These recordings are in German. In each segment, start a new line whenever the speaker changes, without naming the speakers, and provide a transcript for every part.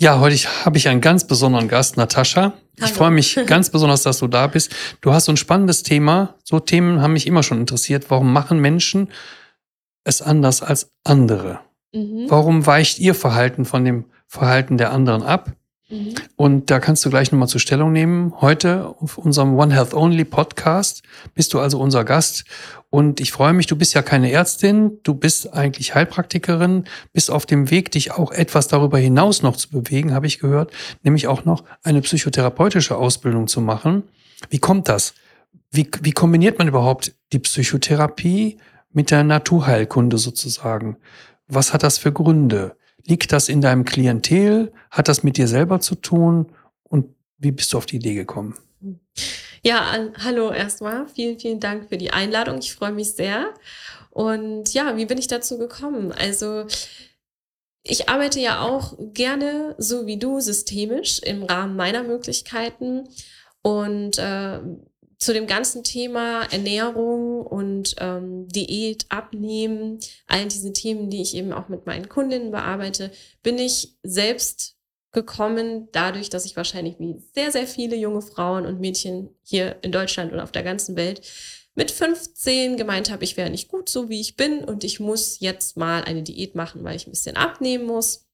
Ja, heute habe ich einen ganz besonderen Gast, Natascha. Ich freue mich ganz besonders, dass du da bist. Du hast so ein spannendes Thema. So Themen haben mich immer schon interessiert. Warum machen Menschen es anders als andere? Mhm. Warum weicht ihr Verhalten von dem Verhalten der anderen ab? Mhm. Und da kannst du gleich nochmal zur Stellung nehmen. Heute auf unserem One Health Only Podcast bist du also unser Gast. Und ich freue mich, du bist ja keine Ärztin, du bist eigentlich Heilpraktikerin, bist auf dem Weg, dich auch etwas darüber hinaus noch zu bewegen, habe ich gehört, nämlich auch noch eine psychotherapeutische Ausbildung zu machen. Wie kommt das? Wie, wie kombiniert man überhaupt die Psychotherapie mit der Naturheilkunde sozusagen? Was hat das für Gründe? Liegt das in deinem Klientel? Hat das mit dir selber zu tun? Und wie bist du auf die Idee gekommen?
Ja, hallo erstmal. Vielen, vielen Dank für die Einladung. Ich freue mich sehr. Und ja, wie bin ich dazu gekommen? Also, ich arbeite ja auch gerne, so wie du, systemisch im Rahmen meiner Möglichkeiten. Und äh, zu dem ganzen Thema Ernährung und ähm, Diät, Abnehmen, all diese Themen, die ich eben auch mit meinen Kundinnen bearbeite, bin ich selbst gekommen, dadurch, dass ich wahrscheinlich wie sehr, sehr viele junge Frauen und Mädchen hier in Deutschland und auf der ganzen Welt mit 15 gemeint habe, ich wäre nicht gut so, wie ich bin und ich muss jetzt mal eine Diät machen, weil ich ein bisschen abnehmen muss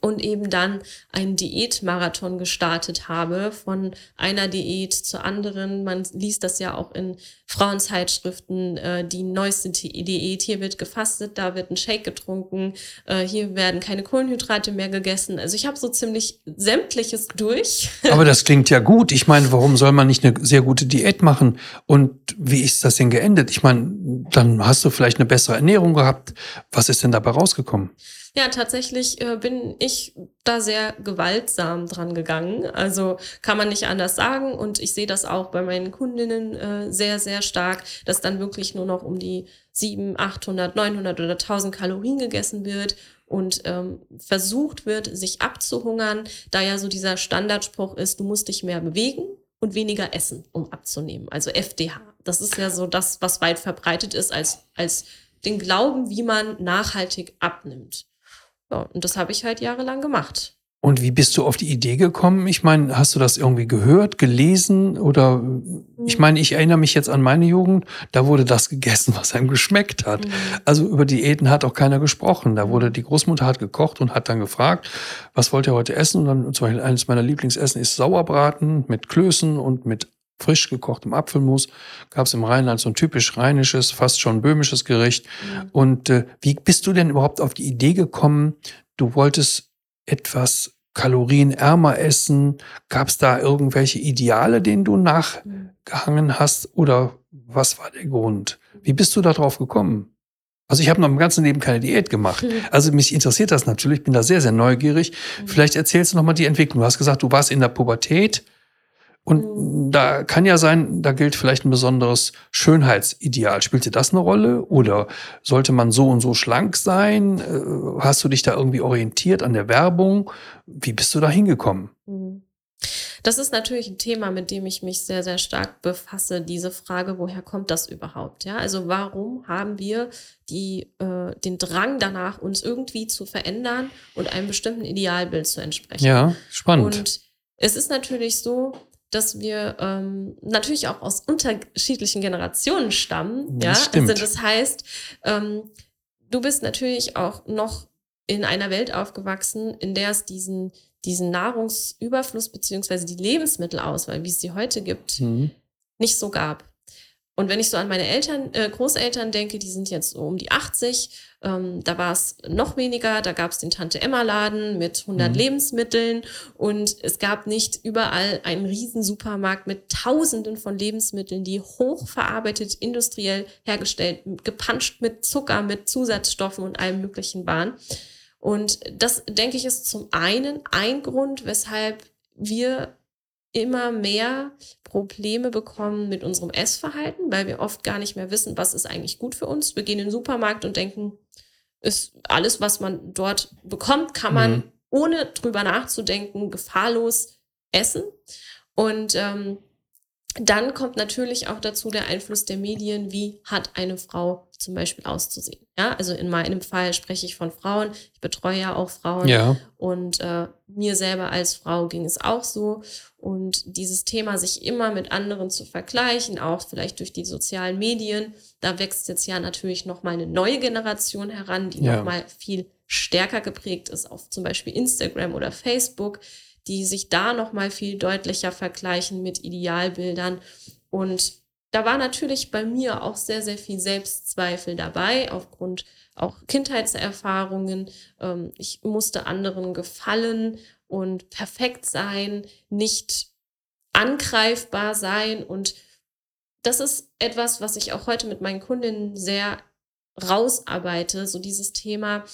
und eben dann einen Diätmarathon gestartet habe, von einer Diät zur anderen. Man liest das ja auch in Frauenzeitschriften, äh, die neueste Diät. Hier wird gefastet, da wird ein Shake getrunken, äh, hier werden keine Kohlenhydrate mehr gegessen. Also ich habe so ziemlich sämtliches durch.
Aber das klingt ja gut. Ich meine, warum soll man nicht eine sehr gute Diät machen? Und wie ist das denn geendet? Ich meine, dann hast du vielleicht eine bessere Ernährung gehabt. Was ist denn dabei rausgekommen?
Ja, tatsächlich äh, bin ich da sehr gewaltsam dran gegangen. Also kann man nicht anders sagen. Und ich sehe das auch bei meinen Kundinnen äh, sehr, sehr stark, dass dann wirklich nur noch um die 700, 800, 900 oder 1000 Kalorien gegessen wird und ähm, versucht wird, sich abzuhungern, da ja so dieser Standardspruch ist, du musst dich mehr bewegen und weniger essen, um abzunehmen. Also FDH. Das ist ja so das, was weit verbreitet ist als, als den Glauben, wie man nachhaltig abnimmt. Ja, und das habe ich halt jahrelang gemacht.
Und wie bist du auf die Idee gekommen? Ich meine, hast du das irgendwie gehört, gelesen oder ich meine, ich erinnere mich jetzt an meine Jugend, da wurde das gegessen, was einem geschmeckt hat. Mhm. Also über Diäten hat auch keiner gesprochen. Da wurde die Großmutter hat gekocht und hat dann gefragt, was wollt ihr heute essen? Und dann zum Beispiel eines meiner Lieblingsessen ist Sauerbraten mit Klößen und mit frisch gekochtem Apfelmus. Gab es im Rheinland so ein typisch rheinisches, fast schon böhmisches Gericht. Mhm. Und äh, wie bist du denn überhaupt auf die Idee gekommen, du wolltest etwas kalorienärmer essen? Gab es da irgendwelche Ideale, denen du nachgehangen hast? Oder was war der Grund? Wie bist du darauf gekommen? Also ich habe noch im ganzen Leben keine Diät gemacht. Also mich interessiert das natürlich, bin da sehr, sehr neugierig. Mhm. Vielleicht erzählst du noch mal die Entwicklung. Du hast gesagt, du warst in der Pubertät und mhm. da kann ja sein, da gilt vielleicht ein besonderes Schönheitsideal. Spielte das eine Rolle? Oder sollte man so und so schlank sein? Äh, hast du dich da irgendwie orientiert an der Werbung? Wie bist du da hingekommen? Mhm.
Das ist natürlich ein Thema, mit dem ich mich sehr, sehr stark befasse. Diese Frage, woher kommt das überhaupt? Ja, also warum haben wir die, äh, den Drang danach, uns irgendwie zu verändern und einem bestimmten Idealbild zu entsprechen?
Ja, spannend.
Und es ist natürlich so, dass wir ähm, natürlich auch aus unterschiedlichen Generationen stammen. Das ja, stimmt. also das heißt, ähm, du bist natürlich auch noch in einer Welt aufgewachsen, in der es diesen, diesen Nahrungsüberfluss beziehungsweise die Lebensmittelauswahl, wie es sie heute gibt, mhm. nicht so gab. Und wenn ich so an meine Eltern, äh, Großeltern denke, die sind jetzt so um die 80, ähm, da war es noch weniger, da gab es den Tante-Emma-Laden mit 100 mhm. Lebensmitteln und es gab nicht überall einen riesen Supermarkt mit Tausenden von Lebensmitteln, die hochverarbeitet, industriell hergestellt, gepanscht mit Zucker, mit Zusatzstoffen und allem Möglichen waren. Und das, denke ich, ist zum einen ein Grund, weshalb wir immer mehr Probleme bekommen mit unserem Essverhalten, weil wir oft gar nicht mehr wissen, was ist eigentlich gut für uns. Wir gehen in den Supermarkt und denken, ist alles, was man dort bekommt, kann man mhm. ohne drüber nachzudenken gefahrlos essen. Und ähm, dann kommt natürlich auch dazu der Einfluss der Medien, wie hat eine Frau zum Beispiel auszusehen. Ja, also in meinem Fall spreche ich von Frauen. Ich betreue ja auch Frauen.
Ja.
Und äh, mir selber als Frau ging es auch so. Und dieses Thema, sich immer mit anderen zu vergleichen, auch vielleicht durch die sozialen Medien, da wächst jetzt ja natürlich nochmal eine neue Generation heran, die ja. nochmal viel stärker geprägt ist auf zum Beispiel Instagram oder Facebook, die sich da nochmal viel deutlicher vergleichen mit Idealbildern. Und da war natürlich bei mir auch sehr, sehr viel Selbstzweifel dabei, aufgrund auch Kindheitserfahrungen. Ähm, ich musste anderen gefallen und perfekt sein, nicht angreifbar sein. Und das ist etwas, was ich auch heute mit meinen Kundinnen sehr rausarbeite, so dieses Thema,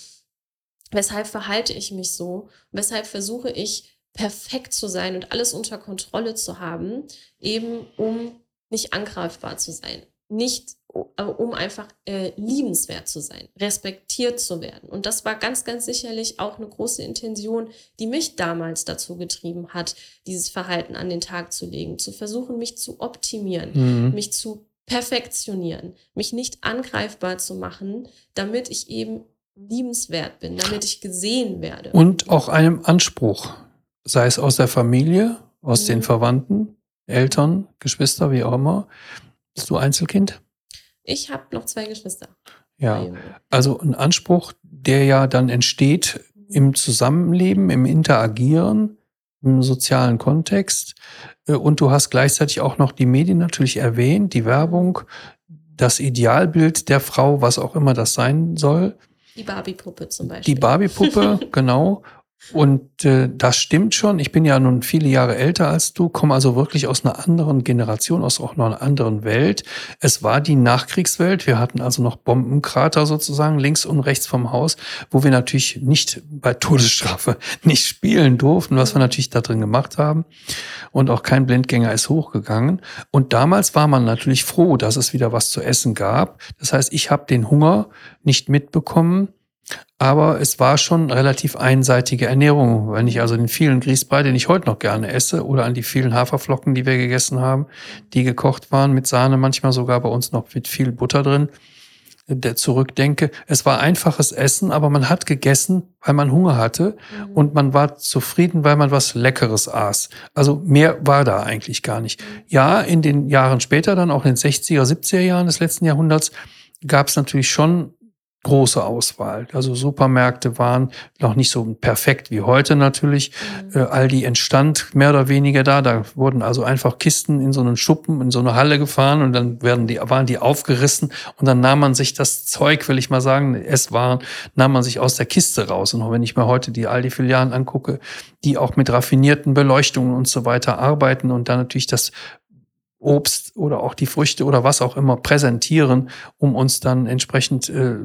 weshalb verhalte ich mich so, weshalb versuche ich perfekt zu sein und alles unter Kontrolle zu haben, eben um nicht angreifbar zu sein, nicht äh, um einfach äh, liebenswert zu sein, respektiert zu werden. Und das war ganz, ganz sicherlich auch eine große Intention, die mich damals dazu getrieben hat, dieses Verhalten an den Tag zu legen, zu versuchen, mich zu optimieren, mhm. mich zu perfektionieren, mich nicht angreifbar zu machen, damit ich eben liebenswert bin, damit ich gesehen werde.
Und auch einem Anspruch, sei es aus der Familie, aus mhm. den Verwandten, Eltern, Geschwister, wie auch immer. Bist du Einzelkind?
Ich habe noch zwei Geschwister.
Ja, also ein Anspruch, der ja dann entsteht im Zusammenleben, im Interagieren, im sozialen Kontext. Äh, und du hast gleichzeitig auch noch die Medien natürlich erwähnt, die Werbung, das Idealbild der Frau, was auch immer das sein soll.
Die Barbie-Puppe zum Beispiel.
Die Barbie-Puppe, genau. Und äh, das stimmt schon. Ich bin ja nun viele Jahre älter als du, komme also wirklich aus einer anderen Generation, aus auch noch einer anderen Welt. Es war die Nachkriegswelt. Wir hatten also noch Bombenkrater sozusagen links und rechts vom Haus, wo wir natürlich nicht bei Todesstrafe nicht spielen durften, was wir natürlich da drin gemacht haben. Und auch kein Blindgänger ist hochgegangen. Und damals war man natürlich froh, dass es wieder was zu essen gab. Das heißt, ich habe den Hunger nicht mitbekommen aber es war schon relativ einseitige Ernährung. Wenn ich also den vielen Grießbrei, den ich heute noch gerne esse, oder an die vielen Haferflocken, die wir gegessen haben, die gekocht waren mit Sahne, manchmal sogar bei uns noch mit viel Butter drin, der zurückdenke. Es war einfaches Essen, aber man hat gegessen, weil man Hunger hatte mhm. und man war zufrieden, weil man was Leckeres aß. Also mehr war da eigentlich gar nicht. Ja, in den Jahren später, dann auch in den 60er, 70er Jahren des letzten Jahrhunderts, gab es natürlich schon große Auswahl. Also Supermärkte waren noch nicht so perfekt wie heute natürlich. Mhm. Äh, Aldi entstand mehr oder weniger da. Da wurden also einfach Kisten in so einen Schuppen, in so eine Halle gefahren und dann werden die, waren die aufgerissen und dann nahm man sich das Zeug, will ich mal sagen, es waren, nahm man sich aus der Kiste raus. Und auch wenn ich mir heute die Aldi-Filialen angucke, die auch mit raffinierten Beleuchtungen und so weiter arbeiten und dann natürlich das Obst oder auch die Früchte oder was auch immer präsentieren, um uns dann entsprechend, äh,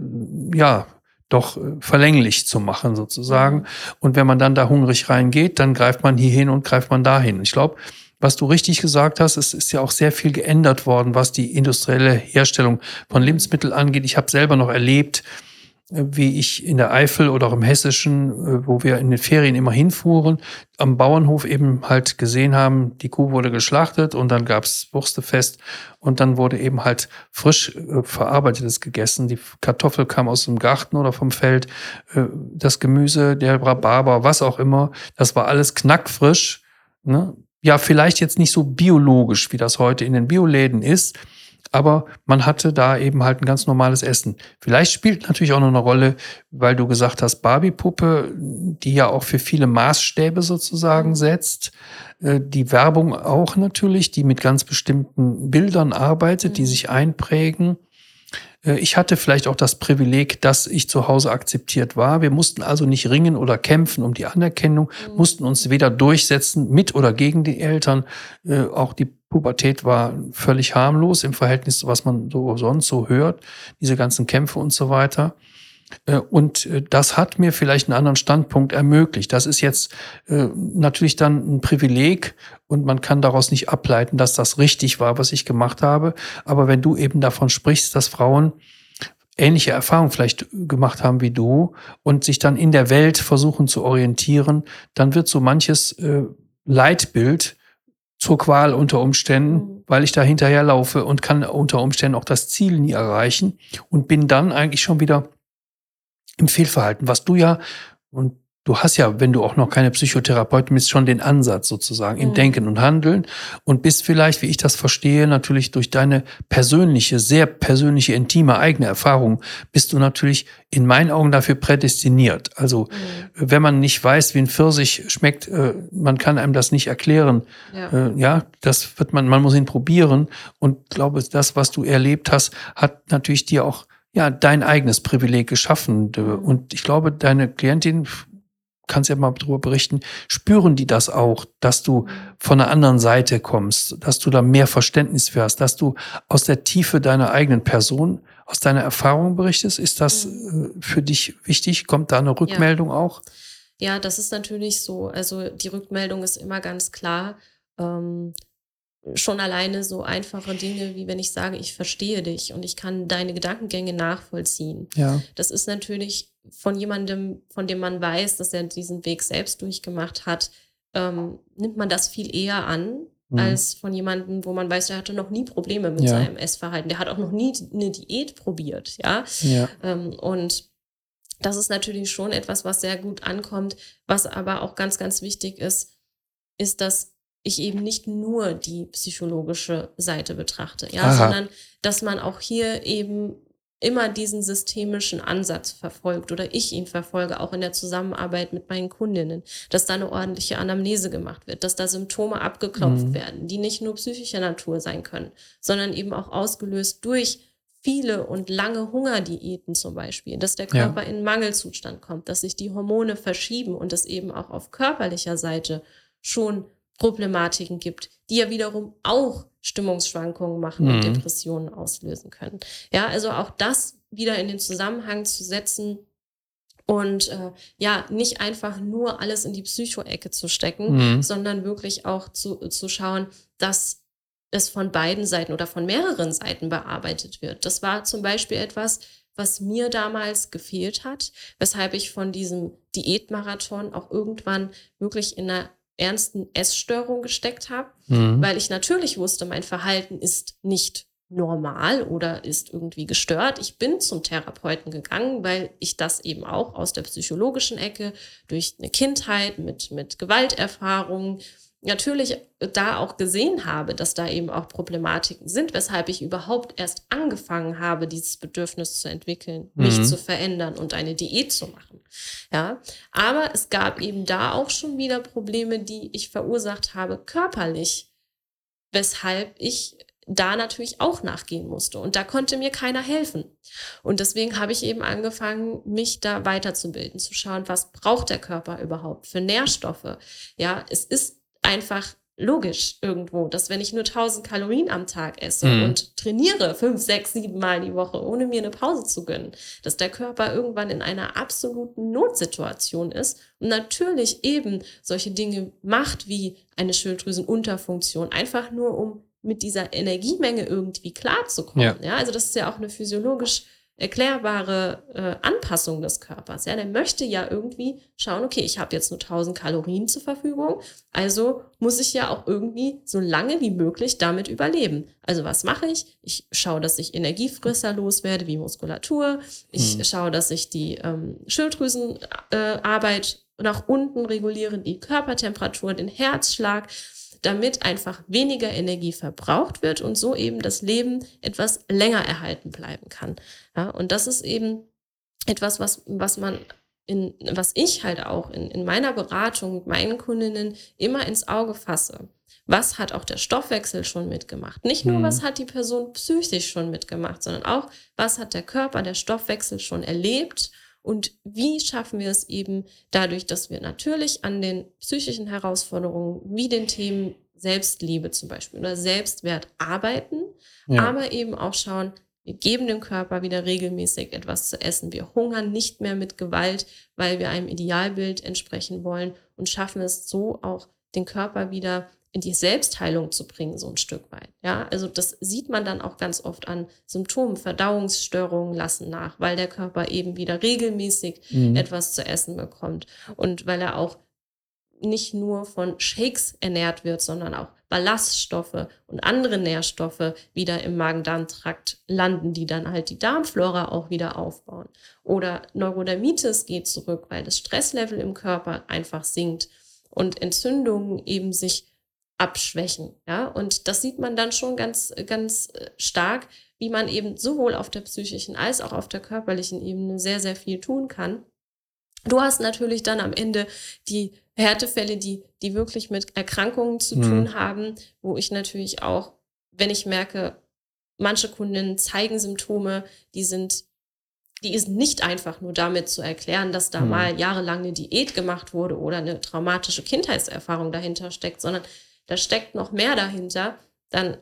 ja, doch äh, verlänglich zu machen sozusagen. Mhm. Und wenn man dann da hungrig reingeht, dann greift man hier hin und greift man dahin. Ich glaube, was du richtig gesagt hast, es ist ja auch sehr viel geändert worden, was die industrielle Herstellung von Lebensmitteln angeht. Ich habe selber noch erlebt, wie ich in der Eifel oder auch im Hessischen, äh, wo wir in den Ferien immer hinfuhren, am Bauernhof eben halt gesehen haben, die Kuh wurde geschlachtet und dann gab's Wurstefest und dann wurde eben halt frisch äh, verarbeitetes gegessen. Die Kartoffel kam aus dem Garten oder vom Feld, äh, das Gemüse, der Rhabarber, was auch immer, das war alles knackfrisch. Ne? Ja, vielleicht jetzt nicht so biologisch, wie das heute in den Bioläden ist, aber man hatte da eben halt ein ganz normales Essen. Vielleicht spielt natürlich auch noch eine Rolle, weil du gesagt hast, Barbie-Puppe, die ja auch für viele Maßstäbe sozusagen mhm. setzt. Äh, die Werbung auch natürlich, die mit ganz bestimmten Bildern arbeitet, mhm. die sich einprägen. Äh, ich hatte vielleicht auch das Privileg, dass ich zu Hause akzeptiert war. Wir mussten also nicht ringen oder kämpfen um die Anerkennung, mhm. mussten uns weder durchsetzen mit oder gegen die Eltern. Äh, auch die Pubertät war völlig harmlos im Verhältnis zu was man so sonst so hört, diese ganzen Kämpfe und so weiter. Äh, und äh, das hat mir vielleicht einen anderen Standpunkt ermöglicht. Das ist jetzt äh, natürlich dann ein Privileg und man kann daraus nicht ableiten, dass das richtig war, was ich gemacht habe. Aber wenn du eben davon sprichst, dass Frauen ähnliche Erfahrungen vielleicht gemacht haben wie du und sich dann in der Welt versuchen zu orientieren, dann wird so manches Leitbild zur Qual unter Umständen, mhm. weil ich da hinterher laufe und kann unter Umständen auch das Ziel nie erreichen und bin dann eigentlich schon wieder im Fehlverhalten, was du ja, und du hast ja, wenn du auch noch keine Psychotherapeutin bist, schon den Ansatz sozusagen im mhm. Denken und Handeln und bist vielleicht, wie ich das verstehe, natürlich durch deine persönliche, sehr persönliche, intime eigene Erfahrung, bist du natürlich in meinen Augen dafür prädestiniert. Also, mhm. wenn man nicht weiß, wie ein Pfirsich schmeckt, äh, man kann einem das nicht erklären. Ja. Äh, ja, das wird man, man muss ihn probieren und glaube, das, was du erlebt hast, hat natürlich dir auch ja, dein eigenes Privileg geschaffen. Mhm. Und ich glaube, deine Klientin kannst ja mal darüber berichten, spüren die das auch, dass du von einer anderen Seite kommst, dass du da mehr Verständnis für hast, dass du aus der Tiefe deiner eigenen Person, aus deiner Erfahrung berichtest? Ist das mhm. äh, für dich wichtig? Kommt da eine Rückmeldung
ja.
auch?
Ja, das ist natürlich so. Also die Rückmeldung ist immer ganz klar. Ähm, schon alleine so einfache Dinge, wie wenn ich sage, ich verstehe dich und ich kann deine Gedankengänge nachvollziehen. Ja. Das ist natürlich von jemandem, von dem man weiß, dass er diesen Weg selbst durchgemacht hat, ähm, nimmt man das viel eher an, mhm. als von jemandem, wo man weiß, der hatte noch nie Probleme mit ja. seinem Essverhalten. Der hat auch noch nie eine Diät probiert, ja. ja. Ähm, und das ist natürlich schon etwas, was sehr gut ankommt. Was aber auch ganz, ganz wichtig ist, ist, dass ich eben nicht nur die psychologische Seite betrachte, ja, Aha. sondern dass man auch hier eben immer diesen systemischen Ansatz verfolgt oder ich ihn verfolge, auch in der Zusammenarbeit mit meinen Kundinnen, dass da eine ordentliche Anamnese gemacht wird, dass da Symptome abgeklopft mhm. werden, die nicht nur psychischer Natur sein können, sondern eben auch ausgelöst durch viele und lange Hungerdiäten zum Beispiel, dass der Körper ja. in Mangelzustand kommt, dass sich die Hormone verschieben und es eben auch auf körperlicher Seite schon Problematiken gibt, die ja wiederum auch Stimmungsschwankungen machen mhm. und Depressionen auslösen können. Ja, also auch das wieder in den Zusammenhang zu setzen und äh, ja, nicht einfach nur alles in die Psycho-Ecke zu stecken, mhm. sondern wirklich auch zu, zu schauen, dass es von beiden Seiten oder von mehreren Seiten bearbeitet wird. Das war zum Beispiel etwas, was mir damals gefehlt hat, weshalb ich von diesem Diätmarathon auch irgendwann wirklich in einer ernsten Essstörung gesteckt habe, mhm. weil ich natürlich wusste, mein Verhalten ist nicht normal oder ist irgendwie gestört. Ich bin zum Therapeuten gegangen, weil ich das eben auch aus der psychologischen Ecke durch eine Kindheit mit, mit Gewalterfahrungen natürlich da auch gesehen habe, dass da eben auch Problematiken sind, weshalb ich überhaupt erst angefangen habe, dieses Bedürfnis zu entwickeln, mhm. mich zu verändern und eine Diät zu machen. Ja, aber es gab eben da auch schon wieder Probleme, die ich verursacht habe körperlich, weshalb ich da natürlich auch nachgehen musste. Und da konnte mir keiner helfen. Und deswegen habe ich eben angefangen, mich da weiterzubilden, zu schauen, was braucht der Körper überhaupt für Nährstoffe. Ja, es ist einfach logisch irgendwo, dass wenn ich nur 1000 Kalorien am Tag esse mhm. und trainiere fünf, sechs, sieben Mal die Woche, ohne mir eine Pause zu gönnen, dass der Körper irgendwann in einer absoluten Notsituation ist und natürlich eben solche Dinge macht wie eine Schilddrüsenunterfunktion, einfach nur um mit dieser Energiemenge irgendwie klarzukommen. Ja. ja, also das ist ja auch eine physiologisch erklärbare äh, Anpassung des Körpers. Ja, der möchte ja irgendwie schauen, okay, ich habe jetzt nur 1000 Kalorien zur Verfügung, also muss ich ja auch irgendwie so lange wie möglich damit überleben. Also was mache ich? Ich schaue, dass ich Energiefresser loswerde, wie Muskulatur. Ich hm. schaue, dass ich die ähm, Schilddrüsenarbeit äh, nach unten reguliere, die Körpertemperatur, den Herzschlag damit einfach weniger Energie verbraucht wird und so eben das Leben etwas länger erhalten bleiben kann. Ja, und das ist eben etwas, was, was man in, was ich halt auch in, in meiner Beratung mit meinen Kundinnen immer ins Auge fasse. Was hat auch der Stoffwechsel schon mitgemacht? Nicht nur, mhm. was hat die Person psychisch schon mitgemacht, sondern auch, was hat der Körper, der Stoffwechsel schon erlebt und wie schaffen wir es eben dadurch, dass wir natürlich an den psychischen Herausforderungen wie den Themen Selbstliebe zum Beispiel oder Selbstwert arbeiten, ja. aber eben auch schauen, wir geben dem Körper wieder regelmäßig etwas zu essen. Wir hungern nicht mehr mit Gewalt, weil wir einem Idealbild entsprechen wollen und schaffen es so auch, den Körper wieder in die Selbstheilung zu bringen, so ein Stück weit. Ja, also das sieht man dann auch ganz oft an Symptomen. Verdauungsstörungen lassen nach, weil der Körper eben wieder regelmäßig mhm. etwas zu essen bekommt und weil er auch nicht nur von Shakes ernährt wird, sondern auch Ballaststoffe und andere Nährstoffe wieder im Magen-Darm-Trakt landen, die dann halt die Darmflora auch wieder aufbauen. Oder Neurodermitis geht zurück, weil das Stresslevel im Körper einfach sinkt und Entzündungen eben sich abschwächen. Ja, und das sieht man dann schon ganz, ganz äh, stark, wie man eben sowohl auf der psychischen als auch auf der körperlichen Ebene sehr, sehr viel tun kann. Du hast natürlich dann am Ende die Härtefälle, die, die wirklich mit Erkrankungen zu mhm. tun haben, wo ich natürlich auch, wenn ich merke, manche Kunden zeigen Symptome, die sind, die ist nicht einfach nur damit zu erklären, dass da mhm. mal jahrelang eine Diät gemacht wurde oder eine traumatische Kindheitserfahrung dahinter steckt, sondern da steckt noch mehr dahinter, dann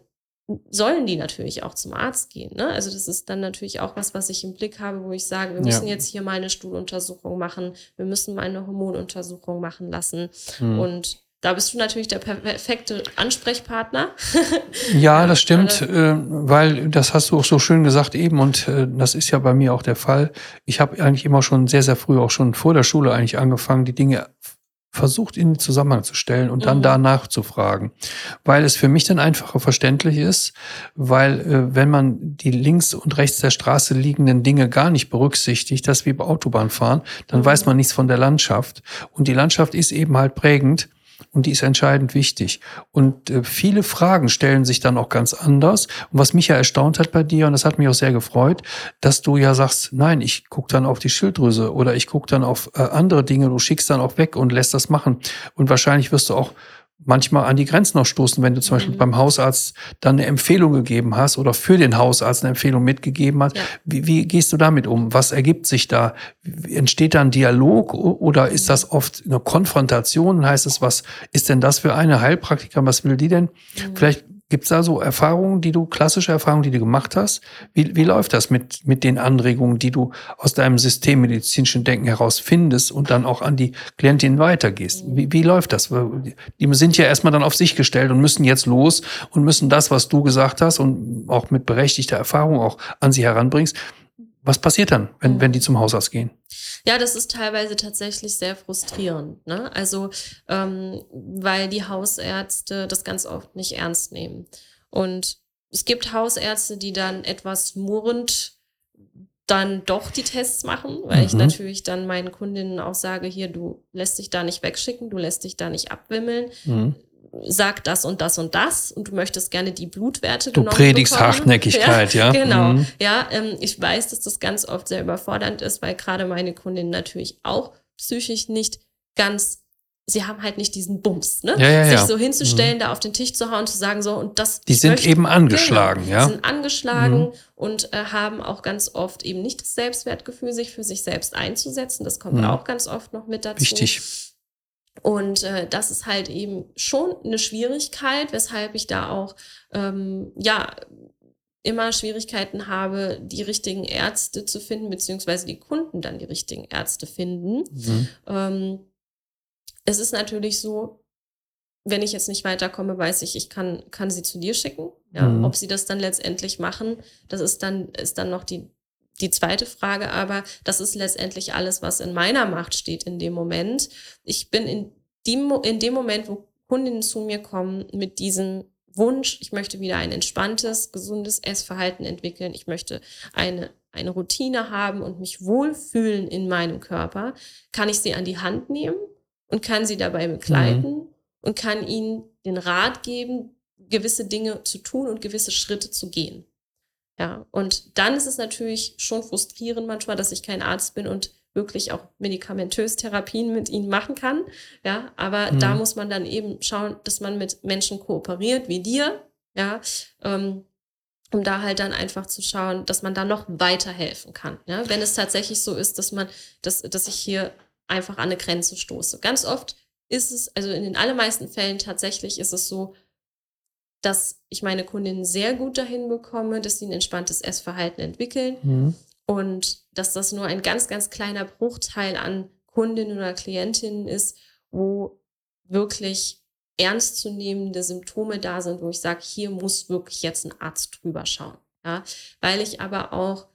sollen die natürlich auch zum Arzt gehen. Ne? Also das ist dann natürlich auch was, was ich im Blick habe, wo ich sage, wir müssen ja. jetzt hier mal eine Stuhluntersuchung machen, wir müssen mal eine Hormonuntersuchung machen lassen. Mhm. Und da bist du natürlich der perfekte Ansprechpartner.
ja, das stimmt, äh, weil das hast du auch so schön gesagt eben und äh, das ist ja bei mir auch der Fall. Ich habe eigentlich immer schon sehr, sehr früh, auch schon vor der Schule eigentlich angefangen, die Dinge versucht in den Zusammenhang zu stellen und dann mhm. danach zu fragen, weil es für mich dann einfacher verständlich ist, weil äh, wenn man die links und rechts der Straße liegenden Dinge gar nicht berücksichtigt, das wie bei Autobahnfahren, dann mhm. weiß man nichts von der Landschaft und die Landschaft ist eben halt prägend und die ist entscheidend wichtig. Und äh, viele Fragen stellen sich dann auch ganz anders. Und was mich ja erstaunt hat bei dir, und das hat mich auch sehr gefreut, dass du ja sagst, nein, ich guck dann auf die Schilddrüse oder ich guck dann auf äh, andere Dinge, du schickst dann auch weg und lässt das machen. Und wahrscheinlich wirst du auch manchmal an die Grenzen noch stoßen, wenn du zum mhm. Beispiel beim Hausarzt dann eine Empfehlung gegeben hast oder für den Hausarzt eine Empfehlung mitgegeben hast. Ja. Wie, wie gehst du damit um? Was ergibt sich da? Entsteht da ein Dialog oder ist das oft eine Konfrontation? Heißt es, was ist denn das für eine Heilpraktiker? Was will die denn? Mhm. Vielleicht Gibt es da so Erfahrungen, die du, klassische Erfahrungen, die du gemacht hast? Wie, wie läuft das mit, mit den Anregungen, die du aus deinem systemmedizinischen Denken heraus findest und dann auch an die Klientin weitergehst? Wie, wie läuft das? Die sind ja erstmal dann auf sich gestellt und müssen jetzt los und müssen das, was du gesagt hast und auch mit berechtigter Erfahrung auch an sie heranbringst. Was passiert dann, wenn, wenn die zum Hausarzt gehen?
Ja, das ist teilweise tatsächlich sehr frustrierend. Ne? Also, ähm, weil die Hausärzte das ganz oft nicht ernst nehmen. Und es gibt Hausärzte, die dann etwas murrend dann doch die Tests machen, weil mhm. ich natürlich dann meinen Kundinnen auch sage, hier, du lässt dich da nicht wegschicken, du lässt dich da nicht abwimmeln. Mhm sagt das und das und das und du möchtest gerne die Blutwerte
Du predigst bekommen. Hartnäckigkeit, ja.
ja? Genau. Mhm. Ja, ähm, ich weiß, dass das ganz oft sehr überfordernd ist, weil gerade meine Kundinnen natürlich auch psychisch nicht ganz sie haben halt nicht diesen Bums, ne?
Ja, ja,
Sich
ja.
so hinzustellen, mhm. da auf den Tisch zu hauen, zu sagen, so und das.
Die sind möchte, eben angeschlagen, genau, ja.
Die sind angeschlagen mhm. und äh, haben auch ganz oft eben nicht das Selbstwertgefühl, sich für sich selbst einzusetzen. Das kommt mhm. auch ganz oft noch mit dazu.
Wichtig.
Und äh, das ist halt eben schon eine Schwierigkeit, weshalb ich da auch ähm, ja immer Schwierigkeiten habe, die richtigen Ärzte zu finden, beziehungsweise die Kunden dann die richtigen Ärzte finden. Mhm. Ähm, es ist natürlich so, wenn ich jetzt nicht weiterkomme, weiß ich, ich kann, kann sie zu dir schicken. Ja, mhm. Ob sie das dann letztendlich machen, das ist dann, ist dann noch die die zweite Frage aber, das ist letztendlich alles, was in meiner Macht steht in dem Moment. Ich bin in, die, in dem Moment, wo Kundinnen zu mir kommen mit diesem Wunsch, ich möchte wieder ein entspanntes, gesundes Essverhalten entwickeln, ich möchte eine, eine Routine haben und mich wohlfühlen in meinem Körper, kann ich sie an die Hand nehmen und kann sie dabei begleiten mhm. und kann ihnen den Rat geben, gewisse Dinge zu tun und gewisse Schritte zu gehen. Ja, und dann ist es natürlich schon frustrierend manchmal, dass ich kein Arzt bin und wirklich auch medikamentös Therapien mit ihnen machen kann. Ja, aber mhm. da muss man dann eben schauen, dass man mit Menschen kooperiert wie dir. Ja, ähm, um da halt dann einfach zu schauen, dass man da noch weiterhelfen kann. Ja, wenn es tatsächlich so ist, dass man, dass, dass ich hier einfach an eine Grenze stoße. Ganz oft ist es, also in den allermeisten Fällen tatsächlich ist es so, dass ich meine Kundinnen sehr gut dahin bekomme, dass sie ein entspanntes Essverhalten entwickeln mhm. und dass das nur ein ganz, ganz kleiner Bruchteil an Kundinnen oder Klientinnen ist, wo wirklich ernstzunehmende Symptome da sind, wo ich sage, hier muss wirklich jetzt ein Arzt drüber schauen. Ja? Weil ich aber auch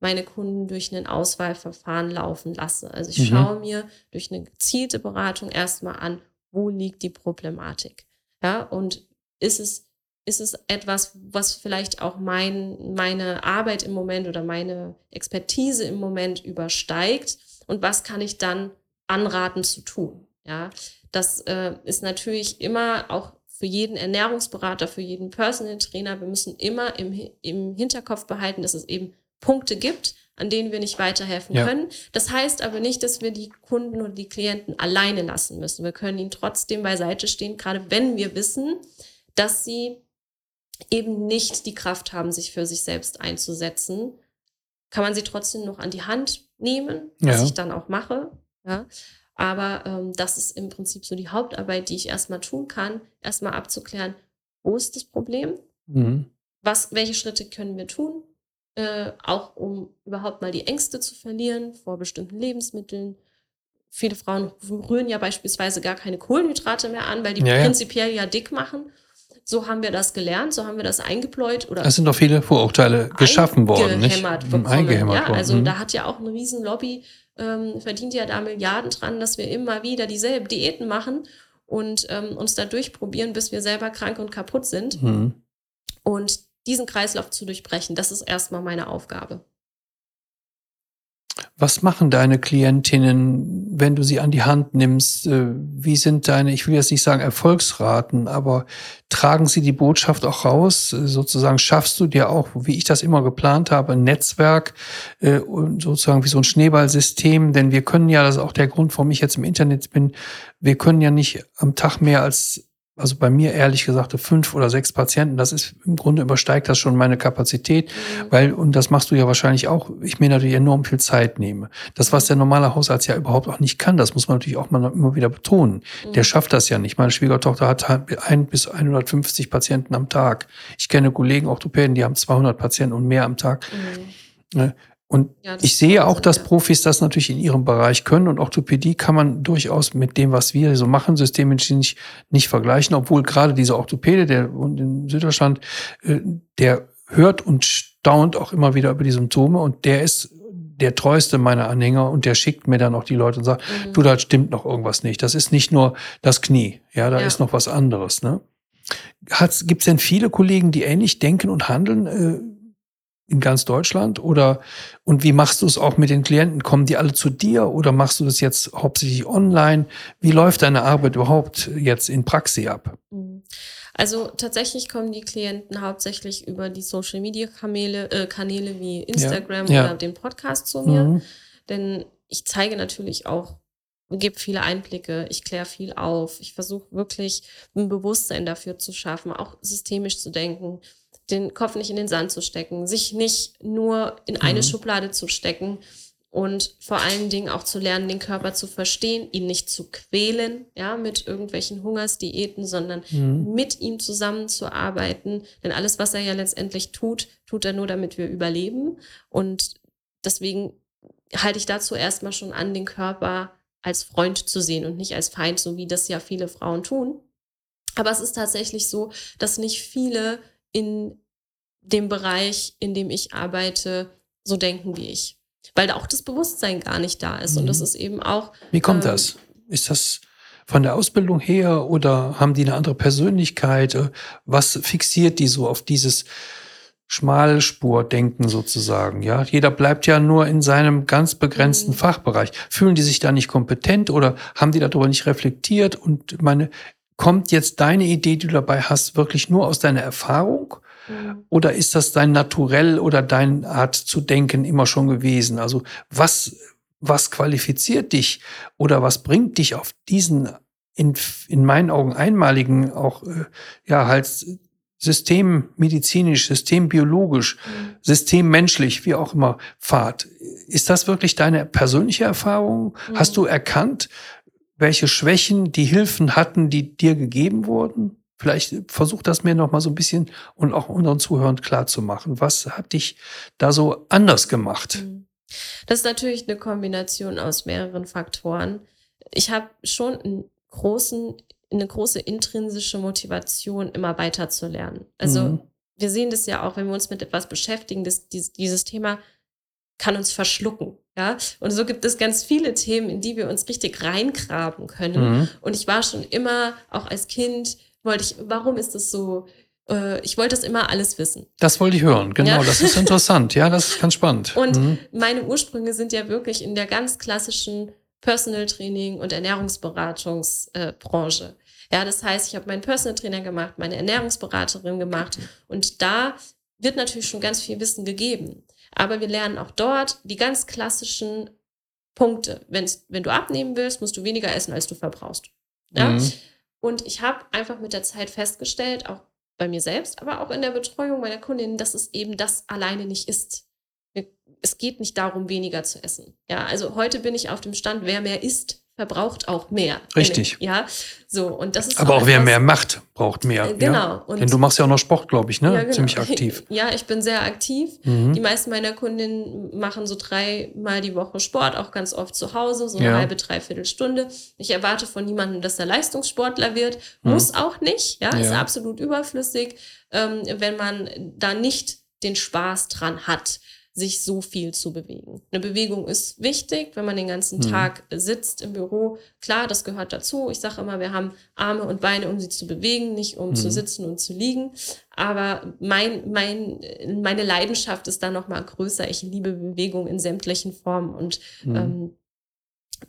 meine Kunden durch ein Auswahlverfahren laufen lasse. Also ich mhm. schaue mir durch eine gezielte Beratung erstmal an, wo liegt die Problematik? Ja, und ist es, ist es etwas, was vielleicht auch mein, meine Arbeit im Moment oder meine Expertise im Moment übersteigt? Und was kann ich dann anraten zu tun? Ja, das äh, ist natürlich immer auch für jeden Ernährungsberater, für jeden Personal Trainer. Wir müssen immer im, im Hinterkopf behalten, dass es eben Punkte gibt, an denen wir nicht weiterhelfen ja. können. Das heißt aber nicht, dass wir die Kunden oder die Klienten alleine lassen müssen. Wir können ihnen trotzdem beiseite stehen, gerade wenn wir wissen, dass sie eben nicht die Kraft haben, sich für sich selbst einzusetzen, kann man sie trotzdem noch an die Hand nehmen, was ja. ich dann auch mache. Ja. Aber ähm, das ist im Prinzip so die Hauptarbeit, die ich erstmal tun kann, erstmal abzuklären, wo ist das Problem? Mhm. Was, welche Schritte können wir tun? Äh, auch um überhaupt mal die Ängste zu verlieren vor bestimmten Lebensmitteln. Viele Frauen rühren ja beispielsweise gar keine Kohlenhydrate mehr an, weil die ja, prinzipiell ja dick machen. So haben wir das gelernt, so haben wir das eingebläut. Oder
es sind doch viele Vorurteile geschaffen worden, nicht?
Bekommen. Eingehämmert ja, worden. Also mhm. da hat ja auch eine Riesenlobby, ähm, verdient ja da Milliarden dran, dass wir immer wieder dieselben Diäten machen und ähm, uns da durchprobieren, bis wir selber krank und kaputt sind. Mhm. Und diesen Kreislauf zu durchbrechen. Das ist erstmal meine Aufgabe.
Was machen deine Klientinnen, wenn du sie an die Hand nimmst? Äh, wie sind deine, ich will jetzt nicht sagen Erfolgsraten, aber tragen sie die Botschaft auch raus? Äh, sozusagen schaffst du dir auch, wie ich das immer geplant habe, ein Netzwerk, äh, sozusagen wie so ein Schneeballsystem? Denn wir können ja, das ist auch der Grund, warum ich jetzt im Internet bin, wir können ja nicht am Tag mehr als also bei mir ehrlich gesagt fünf oder sechs Patienten, das ist im Grunde übersteigt das schon meine Kapazität, mhm. weil, und das machst du ja wahrscheinlich auch, ich mir natürlich enorm viel Zeit nehme. Das, was der normale Hausarzt ja überhaupt auch nicht kann, das muss man natürlich auch mal immer wieder betonen. Mhm. Der schafft das ja nicht. Meine Schwiegertochter hat ein bis 150 Patienten am Tag. Ich kenne Kollegen, Orthopäden, die haben 200 Patienten und mehr am Tag. Mhm. Und ja, ich sehe auch, dass Profis das natürlich in ihrem Bereich können und Orthopädie kann man durchaus mit dem, was wir so machen, Systemmedizin nicht, vergleichen, obwohl gerade dieser Orthopäde, der in Süddeutschland, äh, der hört und staunt auch immer wieder über die Symptome und der ist der treueste meiner Anhänger und der schickt mir dann auch die Leute und sagt, mhm. du, da stimmt noch irgendwas nicht. Das ist nicht nur das Knie, ja, da ja. ist noch was anderes. Ne? Gibt es denn viele Kollegen, die ähnlich denken und handeln? In ganz Deutschland? Oder und wie machst du es auch mit den Klienten? Kommen die alle zu dir oder machst du das jetzt hauptsächlich online? Wie läuft deine Arbeit überhaupt jetzt in Praxis ab? Mhm.
Also tatsächlich kommen die Klienten hauptsächlich über die Social Media Kanäle, äh, Kanäle wie Instagram ja, ja. oder den Podcast zu mir. Mhm. Denn ich zeige natürlich auch, gebe viele Einblicke, ich kläre viel auf, ich versuche wirklich ein Bewusstsein dafür zu schaffen, auch systemisch zu denken den Kopf nicht in den Sand zu stecken, sich nicht nur in eine mhm. Schublade zu stecken und vor allen Dingen auch zu lernen, den Körper zu verstehen, ihn nicht zu quälen, ja, mit irgendwelchen Hungersdiäten, sondern mhm. mit ihm zusammenzuarbeiten. Denn alles, was er ja letztendlich tut, tut er nur, damit wir überleben. Und deswegen halte ich dazu erstmal schon an, den Körper als Freund zu sehen und nicht als Feind, so wie das ja viele Frauen tun. Aber es ist tatsächlich so, dass nicht viele in dem Bereich, in dem ich arbeite, so denken wie ich. Weil auch das Bewusstsein gar nicht da ist. Mhm. Und das ist eben auch.
Wie kommt ähm, das? Ist das von der Ausbildung her oder haben die eine andere Persönlichkeit? Was fixiert die so auf dieses Schmalspurdenken sozusagen? Ja, jeder bleibt ja nur in seinem ganz begrenzten mhm. Fachbereich. Fühlen die sich da nicht kompetent oder haben die darüber nicht reflektiert? Und meine, kommt jetzt deine Idee, die du dabei hast, wirklich nur aus deiner Erfahrung? Mhm. Oder ist das dein Naturell oder deine Art zu denken immer schon gewesen? Also was, was qualifiziert dich oder was bringt dich auf diesen in, in meinen Augen einmaligen, auch äh, ja halt systemmedizinisch, systembiologisch, mhm. systemmenschlich, wie auch immer, Pfad. Ist das wirklich deine persönliche Erfahrung? Mhm. Hast du erkannt, welche Schwächen die Hilfen hatten, die dir gegeben wurden? Vielleicht versuch das mir noch mal so ein bisschen und auch unseren Zuhörern klar zu machen. Was hat dich da so anders gemacht? Mhm.
Das ist natürlich eine Kombination aus mehreren Faktoren. Ich habe schon einen großen, eine große intrinsische Motivation, immer weiter zu lernen. Also mhm. wir sehen das ja auch, wenn wir uns mit etwas beschäftigen, dass dieses Thema kann uns verschlucken. Ja, und so gibt es ganz viele Themen, in die wir uns richtig reingraben können. Mhm. Und ich war schon immer, auch als Kind, wollte ich, warum ist das so? Äh, ich wollte das immer alles wissen.
Das wollte ich hören, genau. Ja. Das ist interessant. Ja, das ist ganz spannend.
Und mhm. meine Ursprünge sind ja wirklich in der ganz klassischen Personal Training und Ernährungsberatungsbranche. Ja, das heißt, ich habe meinen Personal Trainer gemacht, meine Ernährungsberaterin gemacht und da wird natürlich schon ganz viel Wissen gegeben. Aber wir lernen auch dort die ganz klassischen Punkte. Wenn's, wenn du abnehmen willst, musst du weniger essen, als du verbrauchst. Ja? Mhm. Und ich habe einfach mit der Zeit festgestellt, auch bei mir selbst, aber auch in der Betreuung meiner Kundinnen, dass es eben das alleine nicht ist. Es geht nicht darum, weniger zu essen. Ja, also heute bin ich auf dem Stand, wer mehr isst, verbraucht auch mehr.
Richtig.
Ja, so und das ist.
Aber auch, auch wer mehr macht, braucht mehr. Äh, genau. Ja? Und Denn du machst ja auch noch Sport, glaube ich, ne? Ja, genau. Ziemlich aktiv.
Ja, ich bin sehr aktiv. Mhm. Die meisten meiner Kundinnen machen so dreimal die Woche Sport, auch ganz oft zu Hause, so eine ja. halbe, dreiviertel Stunde. Ich erwarte von niemandem, dass er Leistungssportler wird. Mhm. Muss auch nicht, ja, ist absolut überflüssig, ähm, wenn man da nicht den Spaß dran hat sich so viel zu bewegen. Eine Bewegung ist wichtig, wenn man den ganzen mhm. Tag sitzt im Büro. Klar, das gehört dazu. Ich sage immer, wir haben Arme und Beine, um sie zu bewegen, nicht um mhm. zu sitzen und zu liegen. Aber mein, mein, meine Leidenschaft ist da noch mal größer. Ich liebe Bewegung in sämtlichen Formen und mhm. ähm,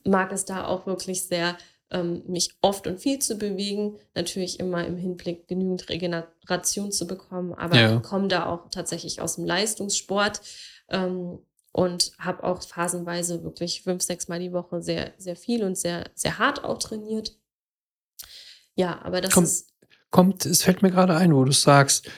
mag es da auch wirklich sehr, ähm, mich oft und viel zu bewegen. Natürlich immer im Hinblick, genügend Regeneration zu bekommen, aber ja. komme da auch tatsächlich aus dem Leistungssport. Ähm, und habe auch phasenweise wirklich fünf, sechs Mal die Woche sehr, sehr viel und sehr, sehr hart auch trainiert. Ja, aber das
kommt,
ist.
Kommt, es fällt mir gerade ein, wo du sagst,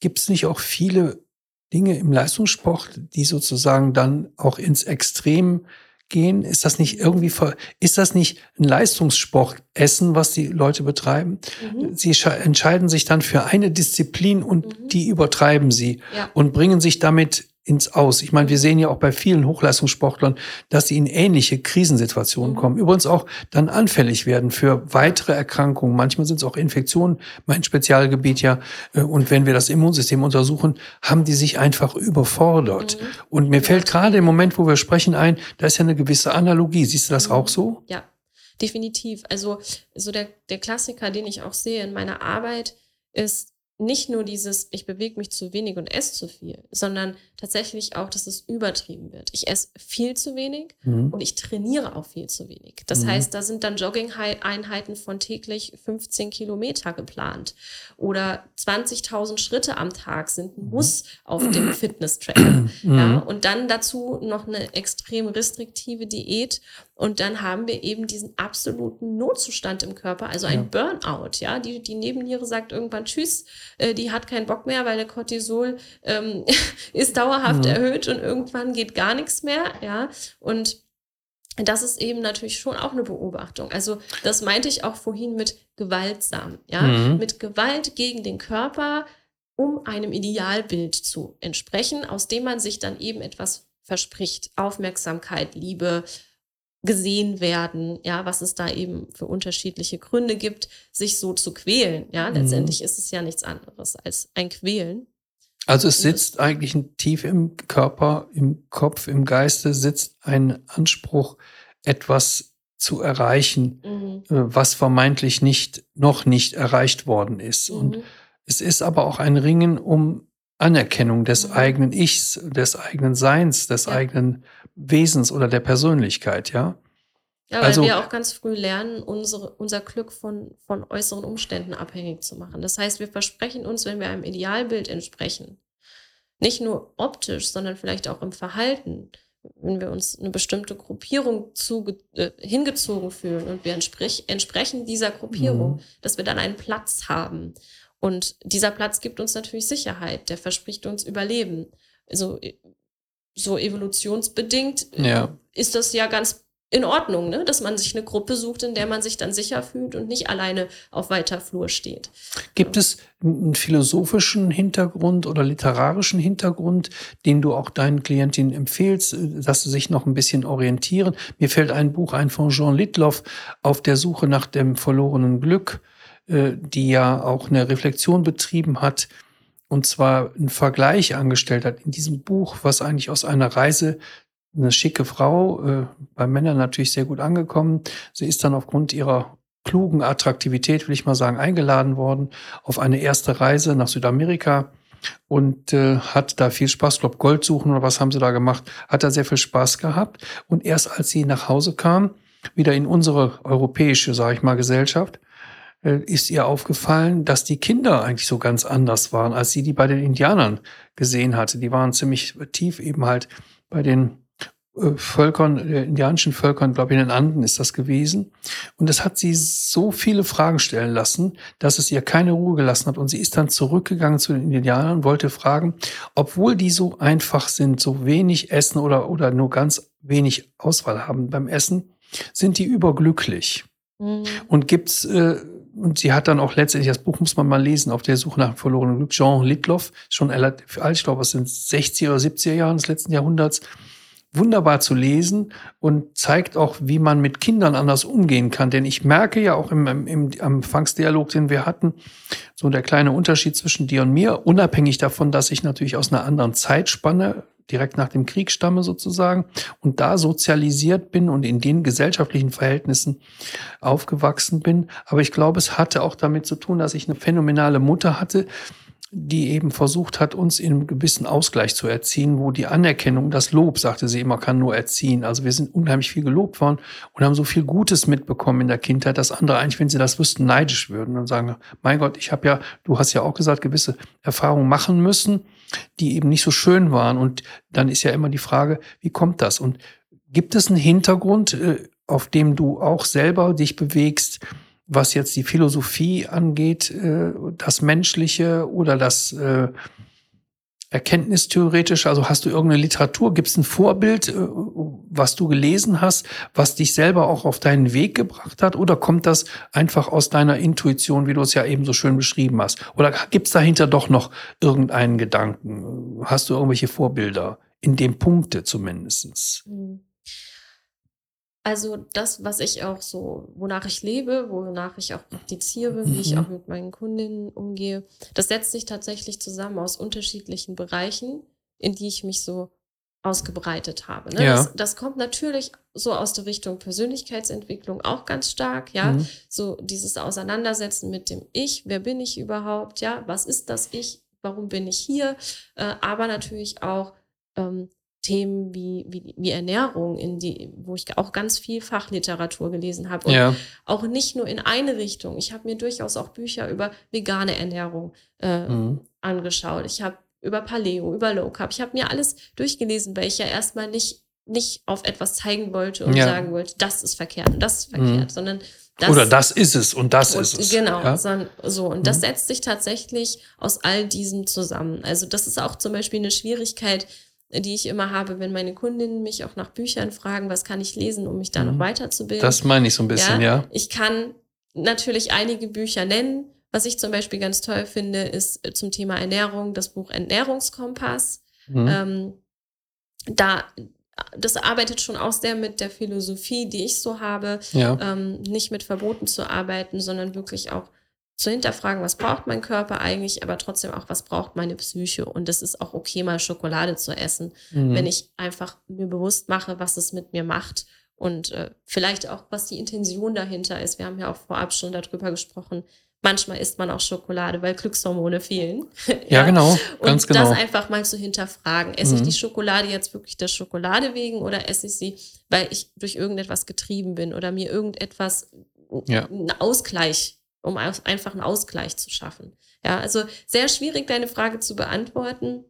gibt es nicht auch viele Dinge im Leistungssport, die sozusagen dann auch ins Extrem gehen? Ist das nicht irgendwie, ist das nicht ein Leistungssportessen, was die Leute betreiben? Mhm. Sie entscheiden sich dann für eine Disziplin und mhm. die übertreiben sie ja. und bringen sich damit ins Aus. Ich meine, wir sehen ja auch bei vielen Hochleistungssportlern, dass sie in ähnliche Krisensituationen mhm. kommen. Übrigens auch dann anfällig werden für weitere Erkrankungen. Manchmal sind es auch Infektionen, mein Spezialgebiet ja. Äh, und wenn wir das Immunsystem untersuchen, haben die sich einfach überfordert. Mhm. Und mir fällt gerade im Moment, wo wir sprechen, ein, da ist ja eine gewisse Analogie. Siehst du das mhm. auch so?
Ja, definitiv. Also so der, der Klassiker, den ich auch sehe in meiner Arbeit, ist nicht nur dieses, ich bewege mich zu wenig und esse zu viel, sondern tatsächlich auch, dass es übertrieben wird. Ich esse viel zu wenig mhm. und ich trainiere auch viel zu wenig. Das mhm. heißt, da sind dann Jogging-Einheiten von täglich 15 Kilometer geplant oder 20.000 Schritte am Tag sind ein mhm. Muss auf dem Fitness-Tracker. Mhm. Ja, und dann dazu noch eine extrem restriktive Diät und dann haben wir eben diesen absoluten Notzustand im Körper, also ein ja. Burnout, ja. Die, die Nebenniere sagt irgendwann Tschüss, äh, die hat keinen Bock mehr, weil der Cortisol ähm, ist dauerhaft mhm. erhöht und irgendwann geht gar nichts mehr, ja. Und das ist eben natürlich schon auch eine Beobachtung. Also das meinte ich auch vorhin mit gewaltsam, ja, mhm. mit Gewalt gegen den Körper, um einem Idealbild zu entsprechen, aus dem man sich dann eben etwas verspricht. Aufmerksamkeit, Liebe, gesehen werden, ja, was es da eben für unterschiedliche Gründe gibt, sich so zu quälen. Ja, mhm. letztendlich ist es ja nichts anderes als ein Quälen.
Also es sitzt eigentlich tief im Körper, im Kopf, im Geiste sitzt ein Anspruch, etwas zu erreichen, mhm. Äh, was vermeintlich nicht, noch nicht erreicht worden ist. Mhm. Und es ist aber auch ein Ringen um Anerkennung des eigenen Ichs, des eigenen Seins, des ja. eigenen Wesens oder der Persönlichkeit, ja.
Ja, weil also, wir auch ganz früh lernen, unsere, unser Glück von, von äußeren Umständen abhängig zu machen. Das heißt, wir versprechen uns, wenn wir einem Idealbild entsprechen, nicht nur optisch, sondern vielleicht auch im Verhalten, wenn wir uns eine bestimmte Gruppierung zuge äh, hingezogen fühlen und wir entsprech entsprechen dieser Gruppierung, mhm. dass wir dann einen Platz haben. Und dieser Platz gibt uns natürlich Sicherheit, der verspricht uns Überleben. Also so evolutionsbedingt ja. ist das ja ganz in Ordnung, ne? dass man sich eine Gruppe sucht, in der man sich dann sicher fühlt und nicht alleine auf weiter Flur steht.
Gibt es einen philosophischen Hintergrund oder literarischen Hintergrund, den du auch deinen Klientinnen empfehlst, dass sie sich noch ein bisschen orientieren? Mir fällt ein Buch ein von Jean Litloff auf der Suche nach dem verlorenen Glück, äh, die ja auch eine Reflexion betrieben hat und zwar einen Vergleich angestellt hat in diesem Buch, was eigentlich aus einer Reise eine schicke Frau, äh, bei Männern natürlich sehr gut angekommen. Sie ist dann aufgrund ihrer klugen Attraktivität, will ich mal sagen, eingeladen worden auf eine erste Reise nach Südamerika und äh, hat da viel Spaß. Glaube, Gold suchen oder was haben sie da gemacht? Hat da sehr viel Spaß gehabt. Und erst als sie nach Hause kam, wieder in unsere europäische, sage ich mal, Gesellschaft, äh, ist ihr aufgefallen, dass die Kinder eigentlich so ganz anders waren, als sie die bei den Indianern gesehen hatte. Die waren ziemlich tief eben halt bei den äh, Völkern, äh, indianischen Völkern, glaube ich, in den Anden ist das gewesen. Und das hat sie so viele Fragen stellen lassen, dass es ihr keine Ruhe gelassen hat. Und sie ist dann zurückgegangen zu den Indianern und wollte fragen, obwohl die so einfach sind, so wenig essen oder, oder nur ganz wenig Auswahl haben beim Essen, sind die überglücklich. Mhm. Und gibt's, äh, und sie hat dann auch letztendlich, das Buch muss man mal lesen, auf der Suche nach dem verlorenen Glück, Jean Litloff, schon alt, ich glaube, es sind 60er oder 70er Jahre des letzten Jahrhunderts, wunderbar zu lesen und zeigt auch, wie man mit Kindern anders umgehen kann. Denn ich merke ja auch im, im, im Anfangsdialog, den wir hatten, so der kleine Unterschied zwischen dir und mir, unabhängig davon, dass ich natürlich aus einer anderen Zeitspanne direkt nach dem Krieg stamme sozusagen und da sozialisiert bin und in den gesellschaftlichen Verhältnissen aufgewachsen bin. Aber ich glaube, es hatte auch damit zu tun, dass ich eine phänomenale Mutter hatte, die eben versucht hat, uns in einem gewissen Ausgleich zu erziehen, wo die Anerkennung, das Lob, sagte sie immer, kann nur erziehen. Also wir sind unheimlich viel gelobt worden und haben so viel Gutes mitbekommen in der Kindheit, dass andere eigentlich, wenn sie das wüssten, neidisch würden und sagen, mein Gott, ich habe ja, du hast ja auch gesagt, gewisse Erfahrungen machen müssen, die eben nicht so schön waren. Und dann ist ja immer die Frage, wie kommt das? Und gibt es einen Hintergrund, äh, auf dem du auch selber dich bewegst, was jetzt die Philosophie angeht, äh, das Menschliche oder das Erkenntnistheoretische? Also hast du irgendeine Literatur? Gibt es ein Vorbild, äh, was du gelesen hast, was dich selber auch auf deinen Weg gebracht hat? Oder kommt das einfach aus deiner Intuition, wie du es ja eben so schön beschrieben hast? Oder gibt es dahinter doch noch irgendeinen Gedanken? Hast du irgendwelche Vorbilder in dem Punkte zumindestens? Mhm.
Also das, was ich auch so, wonach ich lebe, wonach ich auch praktiziere, wie ich mhm. auch mit meinen Kundinnen umgehe, das setzt sich tatsächlich zusammen aus unterschiedlichen Bereichen, in die ich mich so ausgebreitet habe. Ne? Ja. Das, das, kommt natürlich so aus der Richtung Persönlichkeitsentwicklung auch ganz stark, ja. Mhm. So dieses Auseinandersetzen mit dem Ich, wer bin ich überhaupt, ja, was ist das Ich, warum bin ich hier, äh, aber natürlich auch ähm, Themen wie, wie, wie Ernährung, in die, wo ich auch ganz viel Fachliteratur gelesen habe. Und ja. auch nicht nur in eine Richtung. Ich habe mir durchaus auch Bücher über vegane Ernährung äh, mhm. angeschaut. Ich habe über Paleo, über Low Carb. Ich habe mir alles durchgelesen, weil ich ja erstmal nicht, nicht auf etwas zeigen wollte und ja. sagen wollte, das ist verkehrt und das ist verkehrt, mhm. sondern
das, Oder das ist es und das und, ist es.
Genau, ja? so. Und mhm. das setzt sich tatsächlich aus all diesem zusammen. Also das ist auch zum Beispiel eine Schwierigkeit, die ich immer habe, wenn meine Kundinnen mich auch nach Büchern fragen, was kann ich lesen, um mich da mhm. noch weiterzubilden.
Das meine ich so ein bisschen, ja? ja.
Ich kann natürlich einige Bücher nennen. Was ich zum Beispiel ganz toll finde, ist äh, zum Thema Ernährung das Buch Ernährungskompass. Mhm. Ähm, da das arbeitet schon auch sehr mit der Philosophie, die ich so habe, ja. ähm, nicht mit Verboten zu arbeiten, sondern wirklich auch zu hinterfragen, was braucht mein Körper eigentlich, aber trotzdem auch, was braucht meine Psyche. Und es ist auch okay, mal Schokolade zu essen, mhm. wenn ich einfach mir bewusst mache, was es mit mir macht und äh, vielleicht auch, was die Intention dahinter ist. Wir haben ja auch vorab schon darüber gesprochen. Manchmal isst man auch Schokolade, weil Glückshormone fehlen.
ja, ja, genau. Ganz
und
genau.
das einfach mal zu hinterfragen. Esse mhm. ich die Schokolade jetzt wirklich der Schokolade wegen oder esse ich sie, weil ich durch irgendetwas getrieben bin oder mir irgendetwas, ja. einen Ausgleich um einfach einen Ausgleich zu schaffen. Ja, also sehr schwierig, deine Frage zu beantworten.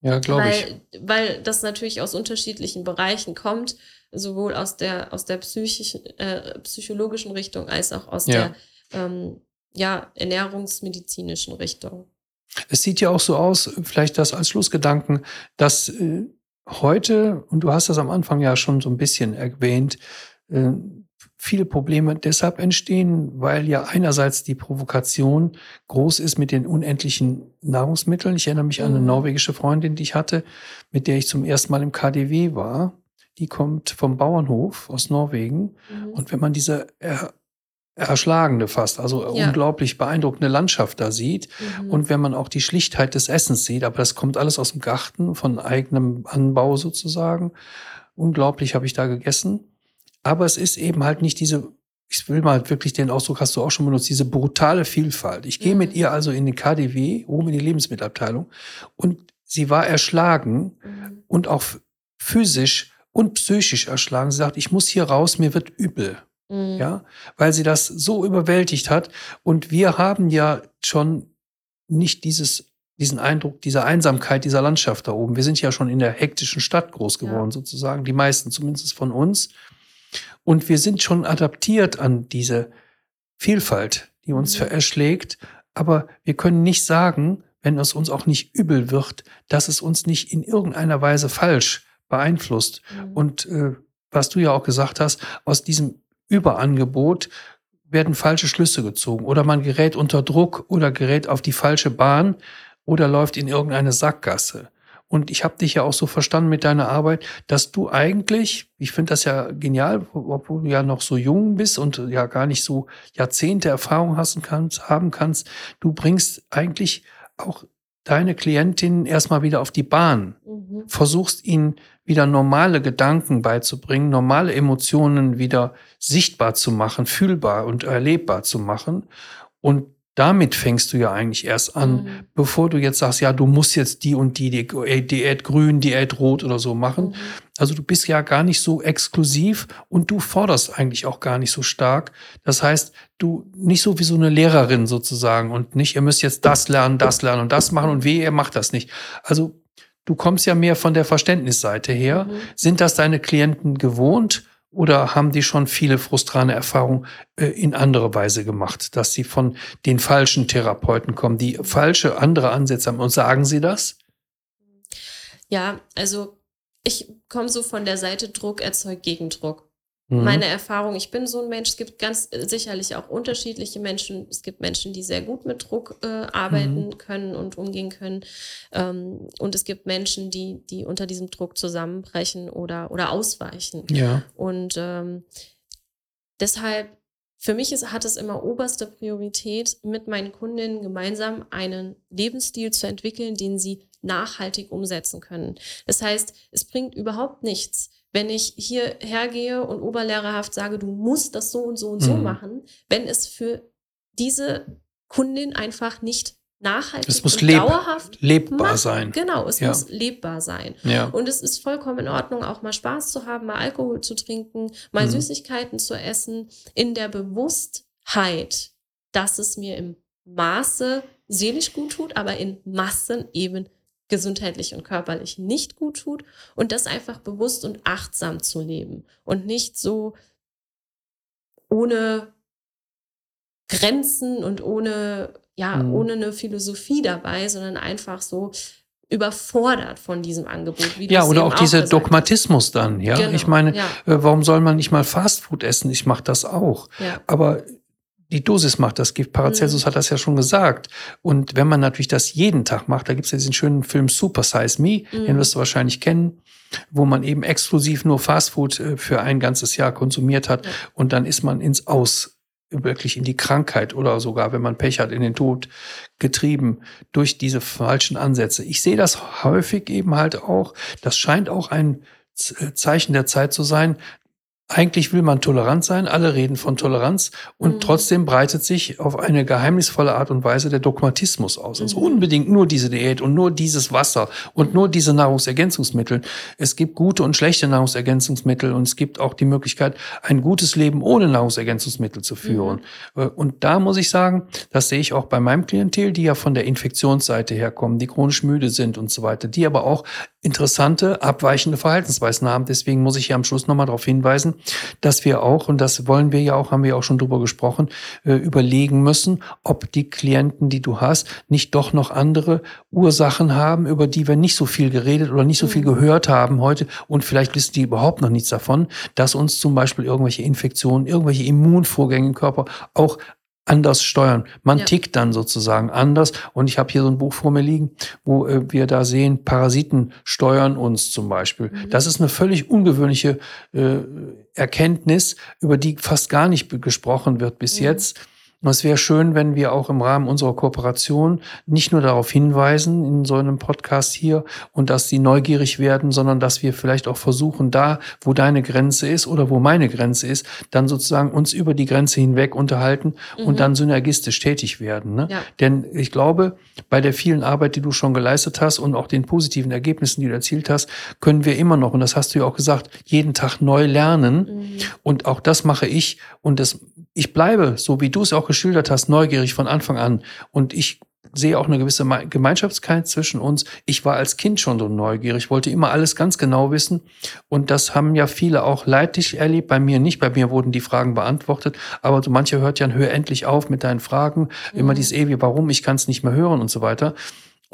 Ja, glaube ich.
Weil das natürlich aus unterschiedlichen Bereichen kommt, sowohl aus der, aus der psychischen, äh, psychologischen Richtung als auch aus ja. der ähm, ja, ernährungsmedizinischen Richtung.
Es sieht ja auch so aus, vielleicht das als Schlussgedanken, dass äh, heute, und du hast das am Anfang ja schon so ein bisschen erwähnt, äh, viele Probleme deshalb entstehen, weil ja einerseits die Provokation groß ist mit den unendlichen Nahrungsmitteln. Ich erinnere mich an eine mhm. norwegische Freundin, die ich hatte, mit der ich zum ersten Mal im KDW war. Die kommt vom Bauernhof aus Norwegen. Mhm. Und wenn man diese erschlagende fast, also ja. unglaublich beeindruckende Landschaft da sieht. Mhm. Und wenn man auch die Schlichtheit des Essens sieht, aber das kommt alles aus dem Garten, von eigenem Anbau sozusagen. Unglaublich habe ich da gegessen. Aber es ist eben halt nicht diese, ich will mal wirklich den Ausdruck, hast du auch schon benutzt, diese brutale Vielfalt. Ich gehe mit mhm. ihr also in den KDW, oben in die Lebensmittelabteilung, und sie war erschlagen mhm. und auch physisch und psychisch erschlagen. Sie sagt, ich muss hier raus, mir wird übel. Mhm. Ja, weil sie das so überwältigt hat. Und wir haben ja schon nicht dieses, diesen Eindruck dieser Einsamkeit dieser Landschaft da oben. Wir sind ja schon in der hektischen Stadt groß geworden, ja. sozusagen. Die meisten zumindest von uns. Und wir sind schon adaptiert an diese Vielfalt, die uns mhm. erschlägt. Aber wir können nicht sagen, wenn es uns auch nicht übel wird, dass es uns nicht in irgendeiner Weise falsch beeinflusst. Mhm. Und äh, was du ja auch gesagt hast, aus diesem Überangebot werden falsche Schlüsse gezogen oder man gerät unter Druck oder gerät auf die falsche Bahn oder läuft in irgendeine Sackgasse. Und ich habe dich ja auch so verstanden mit deiner Arbeit, dass du eigentlich, ich finde das ja genial, obwohl du ja noch so jung bist und ja gar nicht so Jahrzehnte Erfahrung hast, kannst, haben kannst, du bringst eigentlich auch deine Klientin erstmal wieder auf die Bahn, mhm. versuchst ihnen wieder normale Gedanken beizubringen, normale Emotionen wieder sichtbar zu machen, fühlbar und erlebbar zu machen. Und damit fängst du ja eigentlich erst an, mhm. bevor du jetzt sagst, ja, du musst jetzt die und die, die Diät grün, Diät rot oder so machen. Mhm. Also du bist ja gar nicht so exklusiv und du forderst eigentlich auch gar nicht so stark. Das heißt, du nicht so wie so eine Lehrerin sozusagen und nicht, ihr müsst jetzt das lernen, das lernen und das machen und weh, ihr macht das nicht. Also du kommst ja mehr von der Verständnisseite her. Mhm. Sind das deine Klienten gewohnt? Oder haben die schon viele frustrane Erfahrungen äh, in andere Weise gemacht, dass sie von den falschen Therapeuten kommen, die falsche andere Ansätze haben? Und sagen sie das?
Ja, also ich komme so von der Seite Druck erzeugt Gegendruck. Mhm. Meine Erfahrung, ich bin so ein Mensch, es gibt ganz sicherlich auch unterschiedliche Menschen. Es gibt Menschen, die sehr gut mit Druck äh, arbeiten mhm. können und umgehen können. Ähm, und es gibt Menschen, die, die unter diesem Druck zusammenbrechen oder, oder ausweichen.
Ja.
Und ähm, deshalb, für mich ist, hat es immer oberste Priorität, mit meinen Kundinnen gemeinsam einen Lebensstil zu entwickeln, den sie nachhaltig umsetzen können. Das heißt, es bringt überhaupt nichts, wenn ich hier hergehe und oberlehrerhaft sage, du musst das so und so und so mhm. machen, wenn es für diese Kundin einfach nicht nachhaltig
es muss und leb dauerhaft lebbar macht. sein.
Genau, es ja. muss lebbar sein.
Ja.
Und es ist vollkommen in Ordnung, auch mal Spaß zu haben, mal Alkohol zu trinken, mal mhm. Süßigkeiten zu essen, in der Bewusstheit, dass es mir im Maße seelisch gut tut, aber in Massen eben gesundheitlich und körperlich nicht gut tut und das einfach bewusst und achtsam zu leben und nicht so ohne Grenzen und ohne ja mhm. ohne eine Philosophie dabei, sondern einfach so überfordert von diesem Angebot.
Wie ja, oder auch dieser Dogmatismus dann. Ja, genau, ich meine, ja. Äh, warum soll man nicht mal Fastfood essen? Ich mache das auch. Ja. Aber die Dosis macht das Gift. Paracelsus mhm. hat das ja schon gesagt. Und wenn man natürlich das jeden Tag macht, da gibt es ja diesen schönen Film Super Size Me, mhm. den wirst du wahrscheinlich kennen, wo man eben exklusiv nur Fastfood äh, für ein ganzes Jahr konsumiert hat. Ja. Und dann ist man ins Aus wirklich in die Krankheit oder sogar, wenn man Pech hat, in den Tod getrieben durch diese falschen Ansätze. Ich sehe das häufig eben halt auch. Das scheint auch ein Zeichen der Zeit zu sein, eigentlich will man tolerant sein, alle reden von Toleranz und mhm. trotzdem breitet sich auf eine geheimnisvolle Art und Weise der Dogmatismus aus. Also mhm. unbedingt nur diese Diät und nur dieses Wasser und nur diese Nahrungsergänzungsmittel. Es gibt gute und schlechte Nahrungsergänzungsmittel und es gibt auch die Möglichkeit, ein gutes Leben ohne Nahrungsergänzungsmittel zu führen. Mhm. Und da muss ich sagen, das sehe ich auch bei meinem Klientel, die ja von der Infektionsseite herkommen, die chronisch müde sind und so weiter, die aber auch interessante, abweichende Verhaltensweisen haben. Deswegen muss ich hier am Schluss nochmal darauf hinweisen, dass wir auch, und das wollen wir ja auch, haben wir auch schon drüber gesprochen, äh, überlegen müssen, ob die Klienten, die du hast, nicht doch noch andere Ursachen haben, über die wir nicht so viel geredet oder nicht so viel mhm. gehört haben heute und vielleicht wissen die überhaupt noch nichts davon, dass uns zum Beispiel irgendwelche Infektionen, irgendwelche Immunvorgänge im Körper auch anders steuern. Man ja. tickt dann sozusagen anders. Und ich habe hier so ein Buch vor mir liegen, wo äh, wir da sehen, Parasiten steuern uns zum Beispiel. Mhm. Das ist eine völlig ungewöhnliche äh, Erkenntnis, über die fast gar nicht gesprochen wird bis mhm. jetzt. Und es wäre schön, wenn wir auch im Rahmen unserer Kooperation nicht nur darauf hinweisen in so einem Podcast hier und dass sie neugierig werden, sondern dass wir vielleicht auch versuchen, da, wo deine Grenze ist oder wo meine Grenze ist, dann sozusagen uns über die Grenze hinweg unterhalten mhm. und dann synergistisch tätig werden. Ne? Ja. Denn ich glaube, bei der vielen Arbeit, die du schon geleistet hast und auch den positiven Ergebnissen, die du erzielt hast, können wir immer noch, und das hast du ja auch gesagt, jeden Tag neu lernen. Mhm. Und auch das mache ich. Und das, ich bleibe, so wie du es auch geschildert hast, neugierig von Anfang an. Und ich sehe auch eine gewisse Gemeinschaftskeit zwischen uns. Ich war als Kind schon so neugierig, wollte immer alles ganz genau wissen. Und das haben ja viele auch leidlich erlebt. Bei mir nicht. Bei mir wurden die Fragen beantwortet. Aber so mancher hört ja, hör endlich auf mit deinen Fragen. Mhm. Immer dieses ewige, warum, ich kann es nicht mehr hören und so weiter.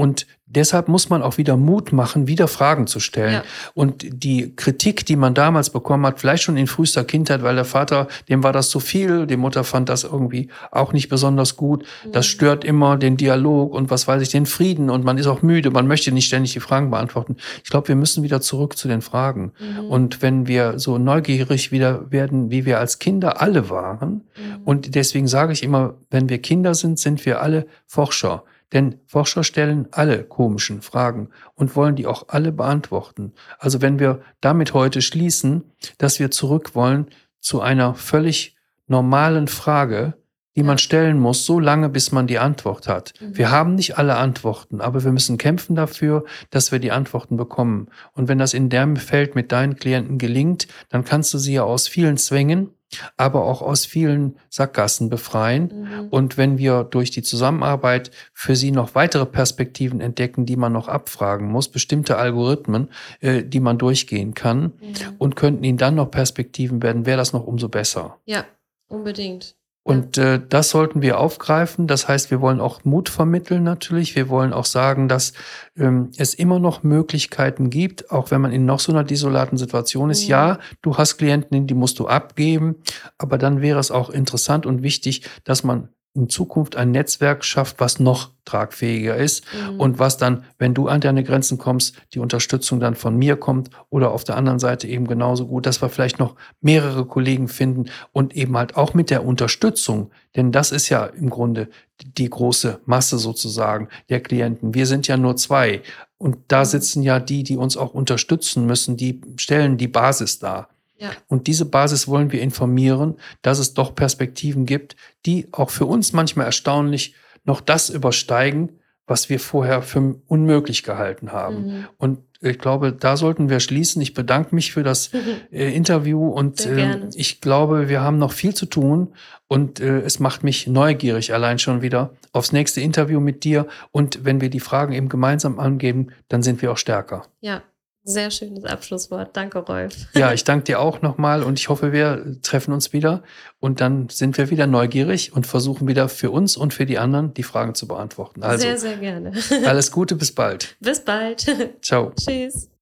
Und deshalb muss man auch wieder Mut machen, wieder Fragen zu stellen. Ja. Und die Kritik, die man damals bekommen hat, vielleicht schon in frühester Kindheit, weil der Vater, dem war das zu viel, die Mutter fand das irgendwie auch nicht besonders gut. Mhm. Das stört immer den Dialog und was weiß ich, den Frieden. Und man ist auch müde, man möchte nicht ständig die Fragen beantworten. Ich glaube, wir müssen wieder zurück zu den Fragen. Mhm. Und wenn wir so neugierig wieder werden, wie wir als Kinder alle waren, mhm. und deswegen sage ich immer, wenn wir Kinder sind, sind wir alle Forscher. Denn Forscher stellen alle komischen Fragen und wollen die auch alle beantworten. Also wenn wir damit heute schließen, dass wir zurück wollen zu einer völlig normalen Frage, die man stellen muss, so lange, bis man die Antwort hat. Mhm. Wir haben nicht alle Antworten, aber wir müssen kämpfen dafür, dass wir die Antworten bekommen. Und wenn das in dem Feld mit deinen Klienten gelingt, dann kannst du sie ja aus vielen Zwängen aber auch aus vielen Sackgassen befreien. Mhm. Und wenn wir durch die Zusammenarbeit für sie noch weitere Perspektiven entdecken, die man noch abfragen muss, bestimmte Algorithmen, äh, die man durchgehen kann mhm. und könnten ihnen dann noch Perspektiven werden, wäre das noch umso besser.
Ja, unbedingt.
Und äh, das sollten wir aufgreifen. Das heißt, wir wollen auch Mut vermitteln natürlich. Wir wollen auch sagen, dass ähm, es immer noch Möglichkeiten gibt, auch wenn man in noch so einer desolaten Situation ist. Mhm. Ja, du hast Klienten, die musst du abgeben, aber dann wäre es auch interessant und wichtig, dass man in Zukunft ein Netzwerk schafft, was noch tragfähiger ist mhm. und was dann, wenn du an deine Grenzen kommst, die Unterstützung dann von mir kommt oder auf der anderen Seite eben genauso gut, dass wir vielleicht noch mehrere Kollegen finden und eben halt auch mit der Unterstützung, denn das ist ja im Grunde die große Masse sozusagen der Klienten. Wir sind ja nur zwei und da mhm. sitzen ja die, die uns auch unterstützen müssen, die stellen die Basis dar. Ja. Und diese Basis wollen wir informieren, dass es doch Perspektiven gibt, die auch für uns manchmal erstaunlich noch das übersteigen, was wir vorher für unmöglich gehalten haben. Mhm. Und ich glaube, da sollten wir schließen. Ich bedanke mich für das äh, Interview und äh, ich glaube, wir haben noch viel zu tun und äh, es macht mich neugierig allein schon wieder aufs nächste Interview mit dir. Und wenn wir die Fragen eben gemeinsam angeben, dann sind wir auch stärker.
Ja, sehr schönes Abschlusswort. Danke, Rolf.
Ja, ich danke dir auch nochmal und ich hoffe, wir treffen uns wieder und dann sind wir wieder neugierig und versuchen wieder für uns und für die anderen die Fragen zu beantworten. Also,
sehr, sehr gerne.
Alles Gute, bis bald.
Bis bald.
Ciao.
Tschüss.